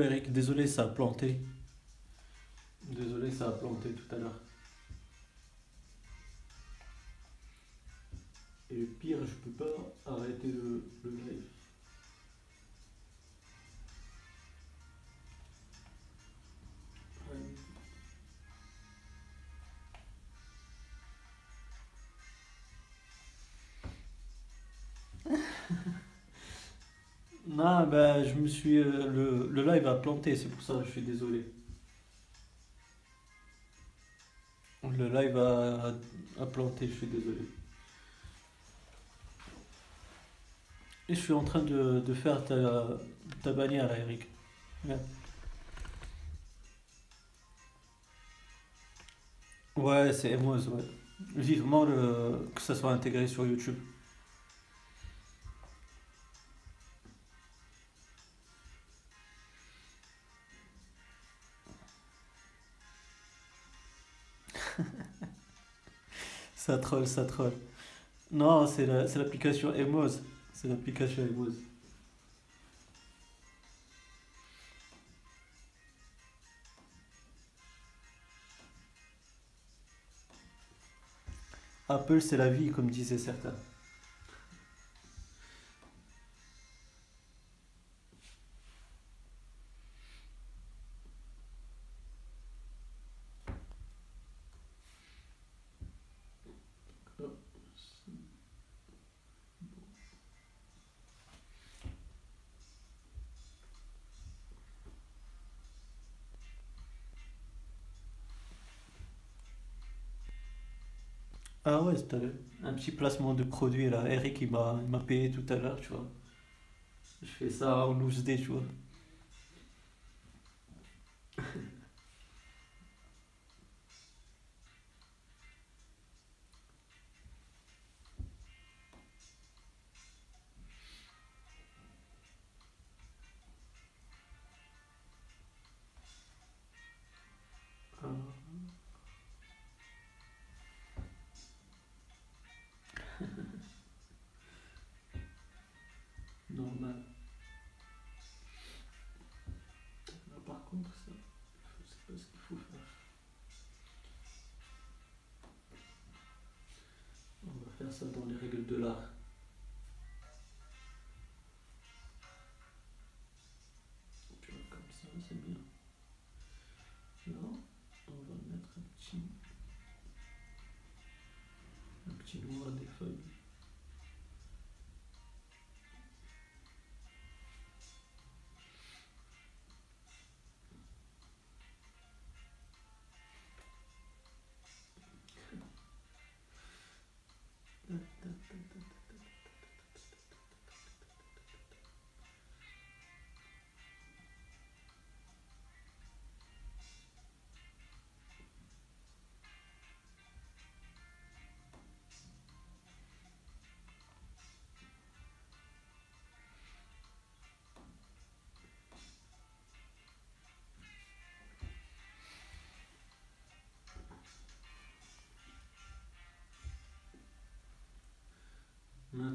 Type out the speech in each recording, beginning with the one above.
Eric, désolé, ça a planté. Désolé, ça a planté tout à l'heure. Et le pire, je peux pas arrêter le, le live. Non, bah, je me suis. euh, le, le live a planté, c'est pour ça que je suis désolé. Le live a, planté, je suis désolé. Et je suis en train de, de faire ta, ta bannière là, Eric. Ouais, c'est Emoz, ouais. Vivement le, que ça soit intégré sur YouTube. Ça troll, ça troll. Non, c'est la- l'application Emoz. C'est l'application Emoz. Apple, c'est la vie, comme disaient certains. Ah ouais, c'était un petit placement de produit là. Eric, il m'a payé tout à l'heure, tu vois. Je fais ça en loose day, tu vois. Ça dans les règles de l'art. Vois, comme ça, c'est bien. Là, on va mettre un petit, un petit noir des feuilles.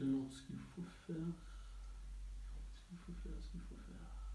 Maintenant, ce qu'il faut faire, ce qu'il faut faire, ce qu'il faut faire.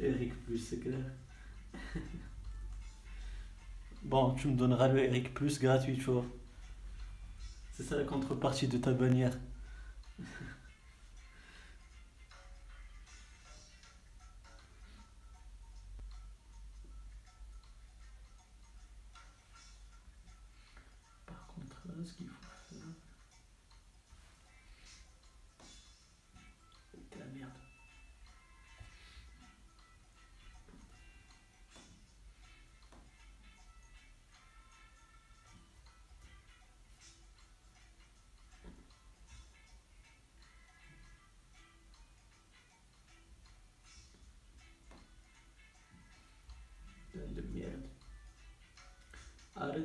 Eric Plus, c'est clair. Bon, tu me donneras le Eric Plus gratuit, tu vois. C'est ça la contrepartie de ta bannière.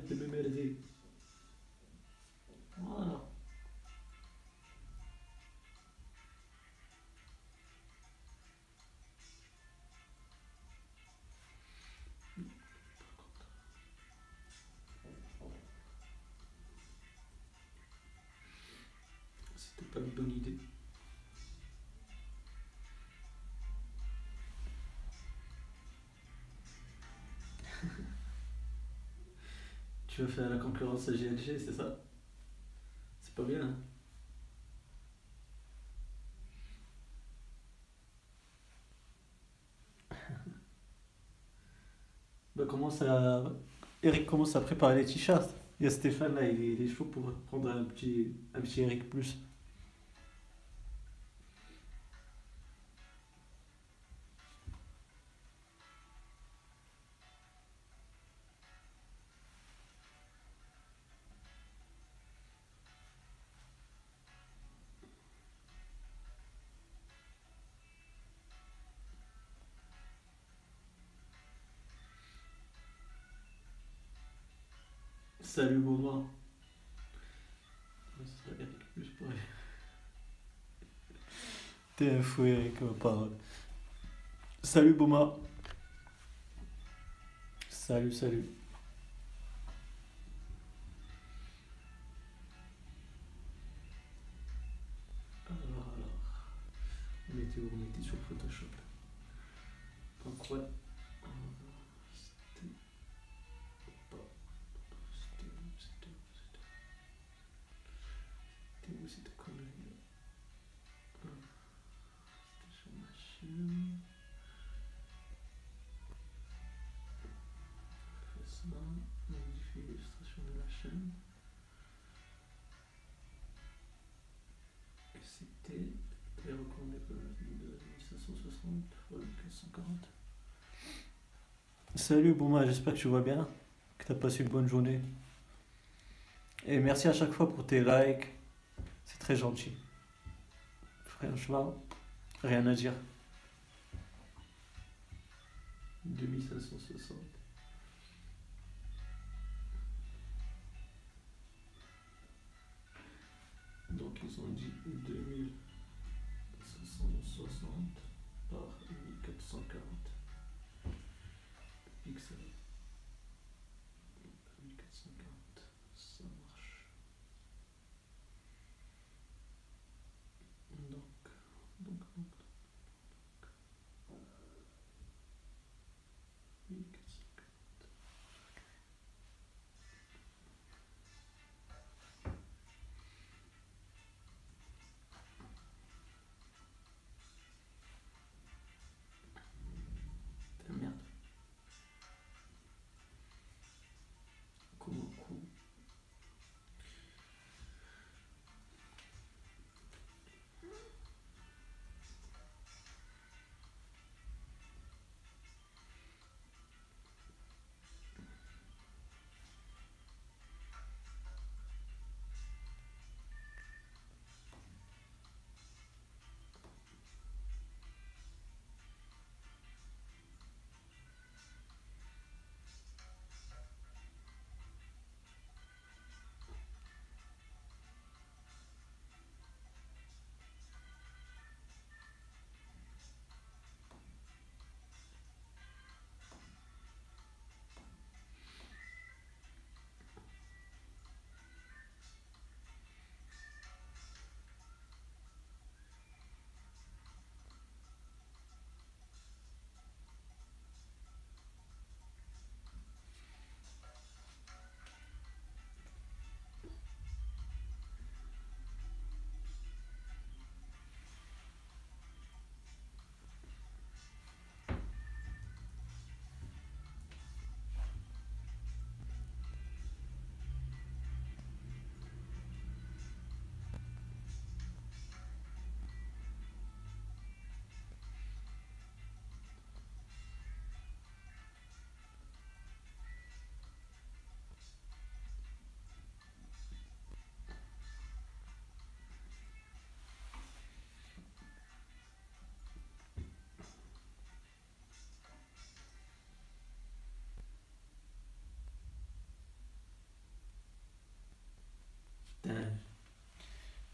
De Tu veux faire la concurrence à GLG, c'est ça? C'est pas bien. hein? Bah, commence à... Eric commence à préparer les t-shirts. Il y a Stéphane là, il est, chaud pour prendre un petit, un petit Eric plus. Salut Baudouin. Ouais, ce serait Eric plus pour lui. T'es un fou Eric, ma parole. Salut Boma. Salut, salut. Alors, alors. On était où On était sur Photoshop. Donc ouais. 1540. Salut Bouma, j'espère que tu vas bien, que tu as passé une bonne journée. Et merci à chaque fois pour tes likes, c'est très gentil. Franchement, rien à dire. 2560. Donc ils ont dit 2560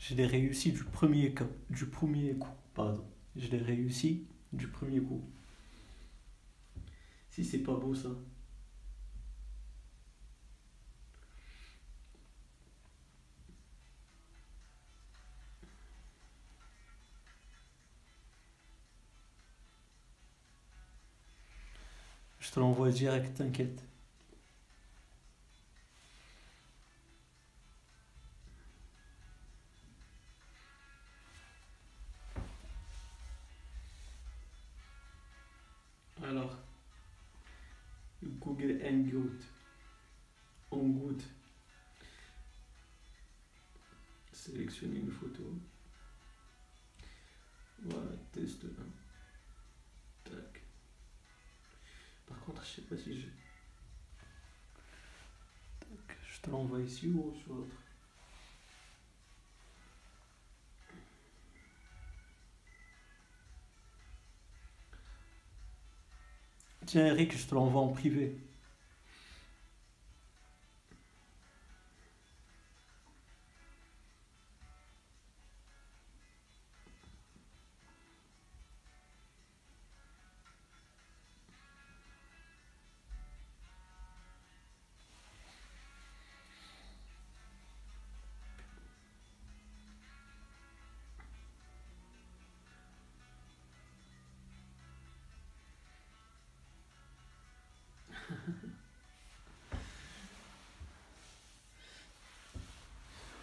Je l'ai réussi du premier, coup- du premier coup. Pardon. Je l'ai réussi du premier coup. Si c'est pas beau ça. Je te l'envoie direct, t'inquiète. Sélectionner une photo. Voilà, test 1. Tac. Par contre, je sais pas si je. Tac, je te l'envoie ici ou sur l'autre. Tiens, Eric, je te l'envoie en privé.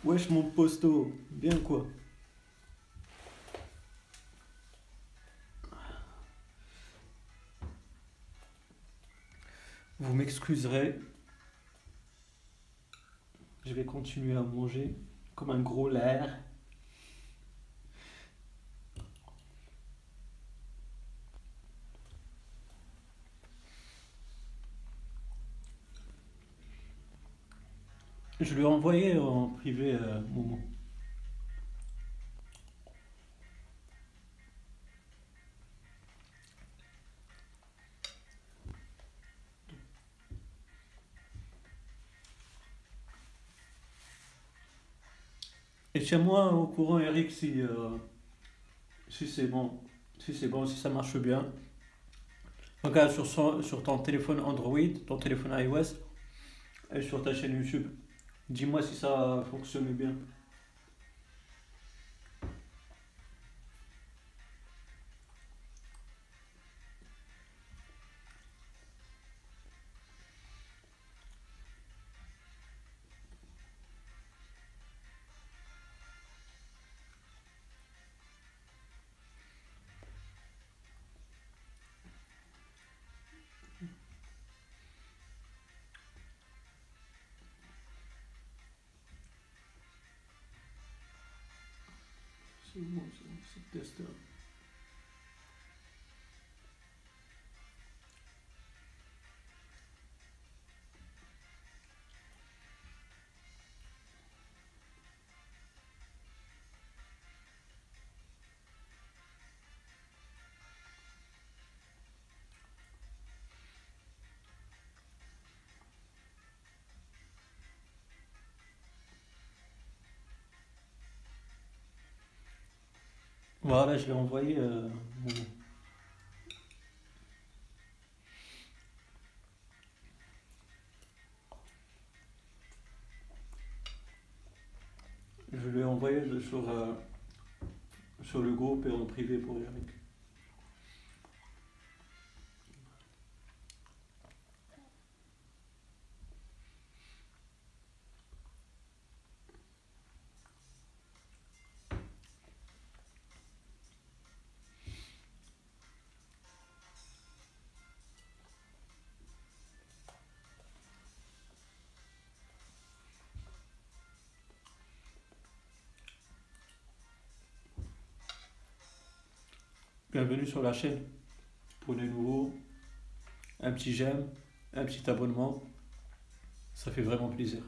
Wesh, mon posto, bien quoi Vous m'excuserez. Je vais continuer à manger comme un gros lard. Lui ai envoyé en privé euh, Momo. Et tiens-moi au courant, Eric, si, euh, si c'est bon. Si c'est bon, si ça marche bien. Regarde sur, son- sur ton téléphone Android, ton téléphone iOS et sur ta chaîne YouTube. Dis-moi si ça fonctionne bien. C'est Voilà, je l'ai envoyé. euh. Je lui ai envoyé sur, euh, sur le groupe et en privé pour Eric. Bienvenue sur la chaîne. Pour les nouveaux, un petit j'aime, un petit abonnement. Ça fait vraiment plaisir.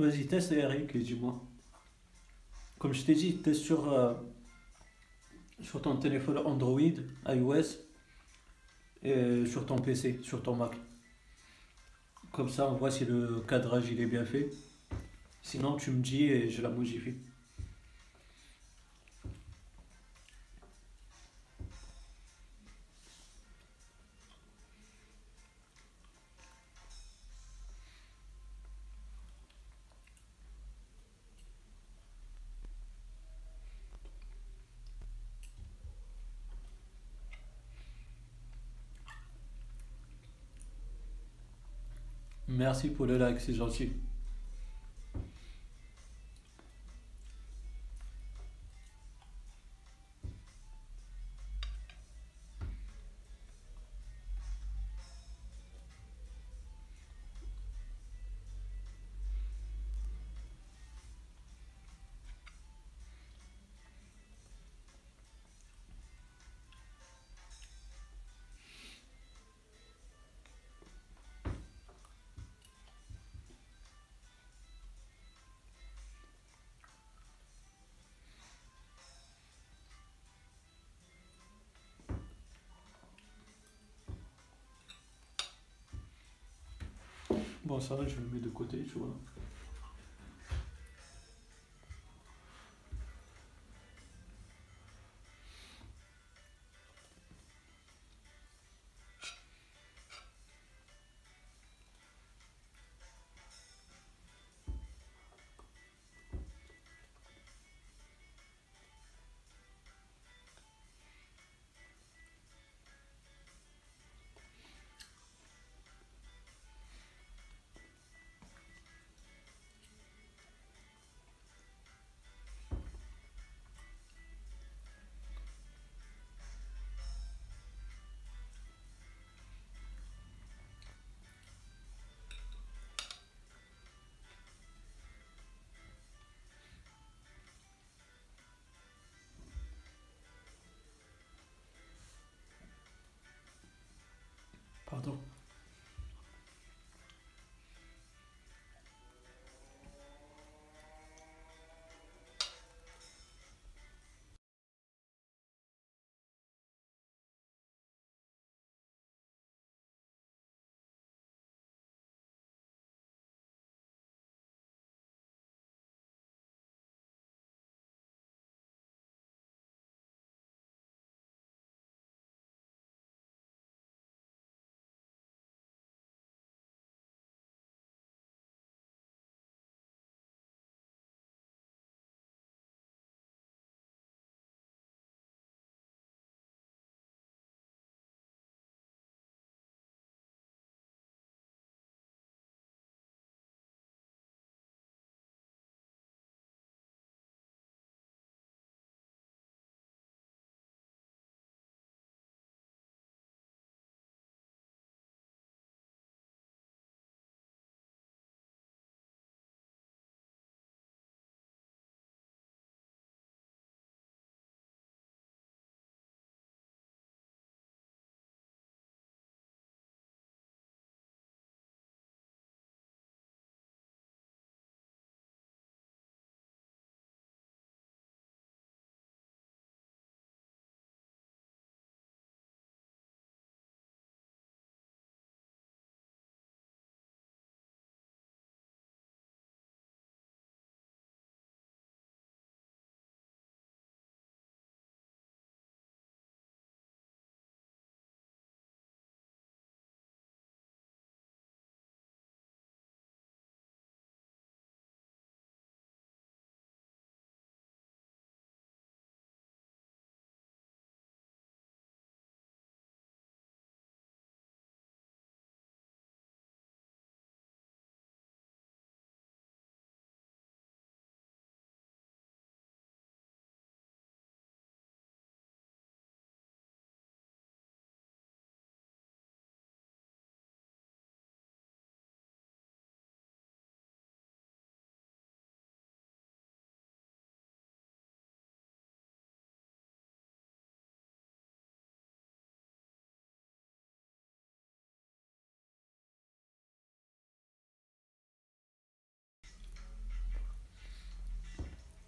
Vas-y, teste et dis-moi. Comme je t'ai dit, teste sur, euh, sur ton téléphone Android, iOS et sur ton PC, sur ton Mac. Comme ça, on voit si le cadrage il est bien fait. Sinon, tu me dis et je la modifie. Merci pour le like, c'est gentil. Bon, ça va, je le mets de côté, tu vois. Pardon.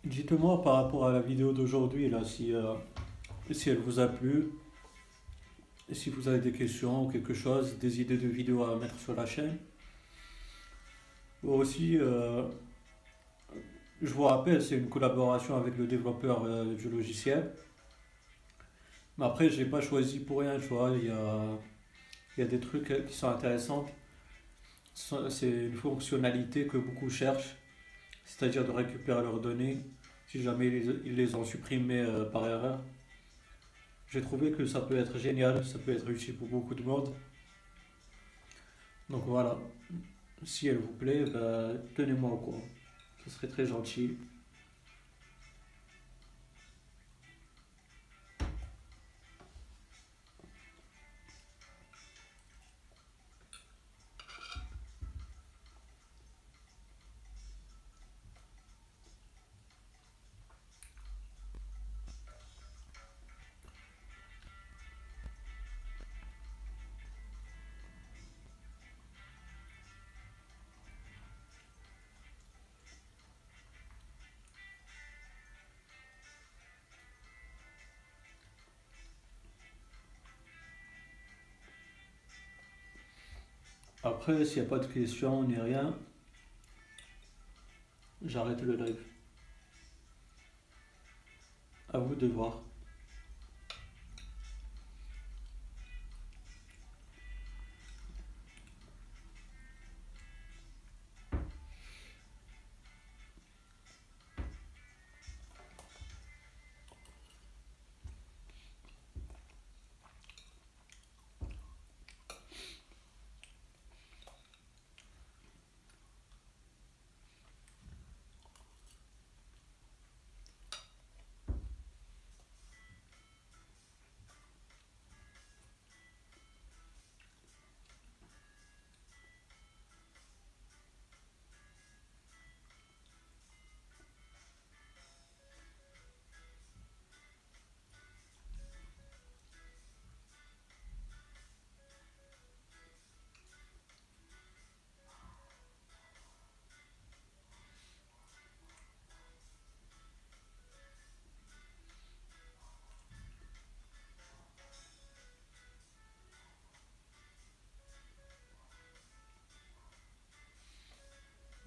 Dites-moi par rapport à la vidéo d'aujourd'hui, euh, si elle vous a plu, si vous avez des questions ou quelque chose, des idées de vidéos à mettre sur la chaîne. Aussi, euh, je vous rappelle, c'est une collaboration avec le développeur euh, du logiciel. Mais après, je l'ai pas choisi pour rien, tu vois. Y a, il y a des trucs qui sont intéressants. C'est une fonctionnalité que beaucoup cherchent, c'est-à-dire de récupérer leurs données si jamais ils les, ont supprimées euh, par erreur. J'ai trouvé que ça peut être génial, ça peut être utile pour beaucoup de monde. Donc voilà, si elle vous plaît, bah, tenez-moi au courant. Ce serait très gentil. Après, s'il n'y a pas de questions ni rien, j'arrête le live. À vous de voir.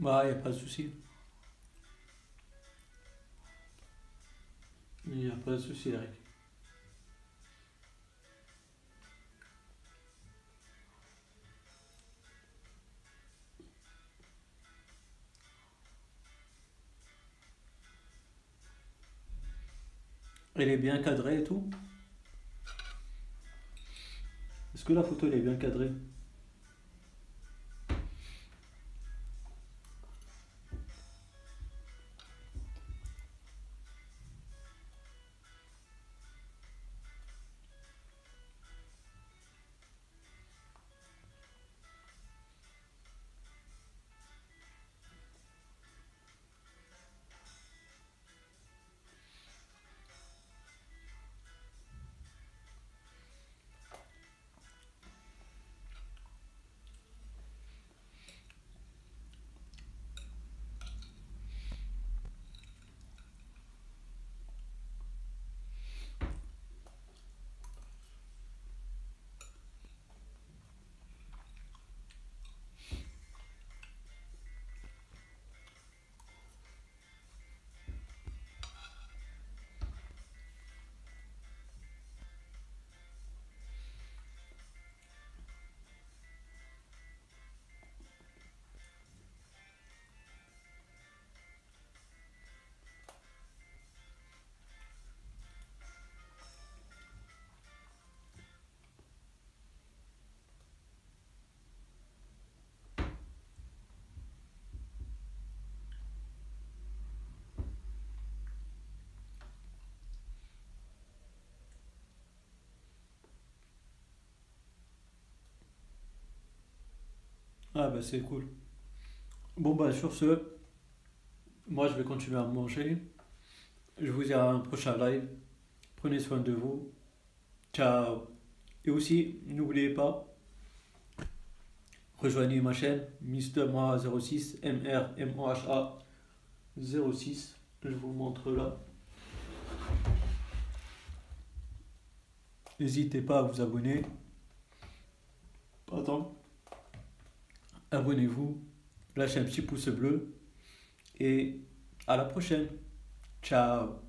Bah, il n'y a pas de souci. Il n'y a pas de souci, Eric. Elle est bien cadrée et tout? Est-ce que la photo elle est bien cadrée? Ah bah c'est cool. Bon bah sur ce, moi je vais continuer à manger. Je vous dis à un prochain live. Prenez soin de vous. Ciao. Et aussi, n'oubliez pas, rejoignez ma chaîne Mister Moi 06 M R M O H A 06. Je vous montre là. N'hésitez pas à vous abonner. Pardon. Abonnez-vous, lâchez un petit pouce bleu et à la prochaine. Ciao